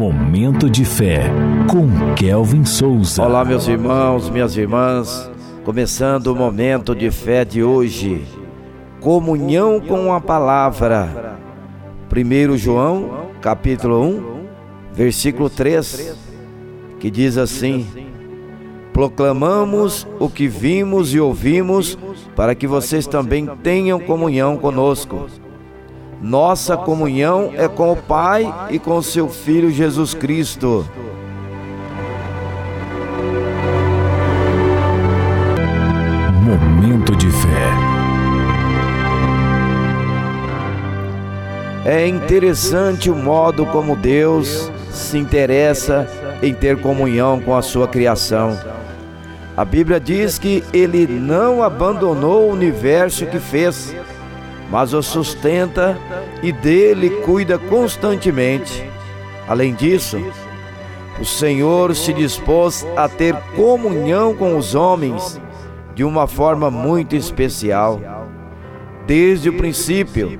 Momento de fé com Kelvin Souza. Olá, meus irmãos, minhas irmãs. Começando o momento de fé de hoje. Comunhão com a palavra. 1 João, capítulo 1, versículo 3, que diz assim: Proclamamos o que vimos e ouvimos, para que vocês também tenham comunhão conosco. Nossa comunhão é com o Pai e com o seu Filho Jesus Cristo. Momento de fé. É interessante o modo como Deus se interessa em ter comunhão com a sua criação. A Bíblia diz que ele não abandonou o universo que fez mas o sustenta e dele cuida constantemente. Além disso, o Senhor se dispôs a ter comunhão com os homens de uma forma muito especial. Desde o princípio,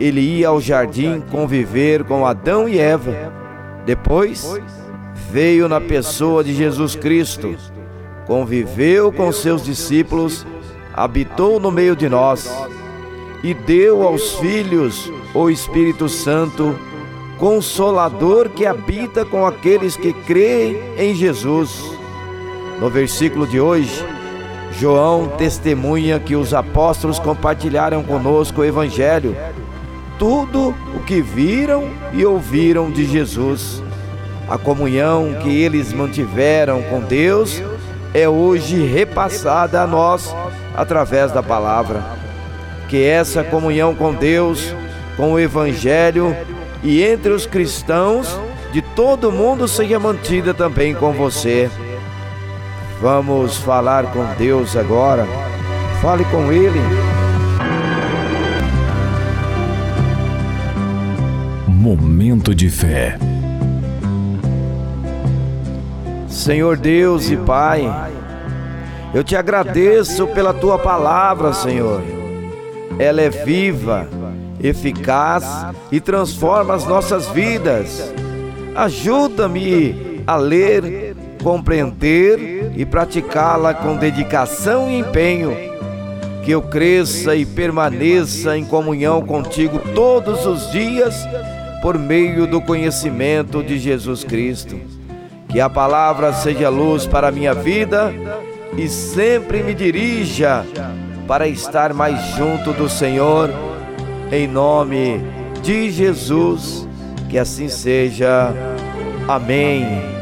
ele ia ao jardim conviver com Adão e Eva. Depois, veio na pessoa de Jesus Cristo, conviveu com seus discípulos, habitou no meio de nós e deu aos filhos o Espírito Santo, consolador que habita com aqueles que creem em Jesus. No versículo de hoje, João testemunha que os apóstolos compartilharam conosco o Evangelho, tudo o que viram e ouviram de Jesus. A comunhão que eles mantiveram com Deus é hoje repassada a nós através da palavra que essa comunhão com Deus, com o Evangelho e entre os cristãos de todo mundo seja mantida também com você. Vamos falar com Deus agora. Fale com Ele. Momento de fé. Senhor Deus e Pai, eu te agradeço pela tua palavra, Senhor ela é viva, eficaz e transforma as nossas vidas. Ajuda-me a ler, compreender e praticá-la com dedicação e empenho. Que eu cresça e permaneça em comunhão contigo todos os dias por meio do conhecimento de Jesus Cristo. Que a palavra seja luz para a minha vida e sempre me dirija para estar mais junto do Senhor, em nome de Jesus, que assim seja. Amém.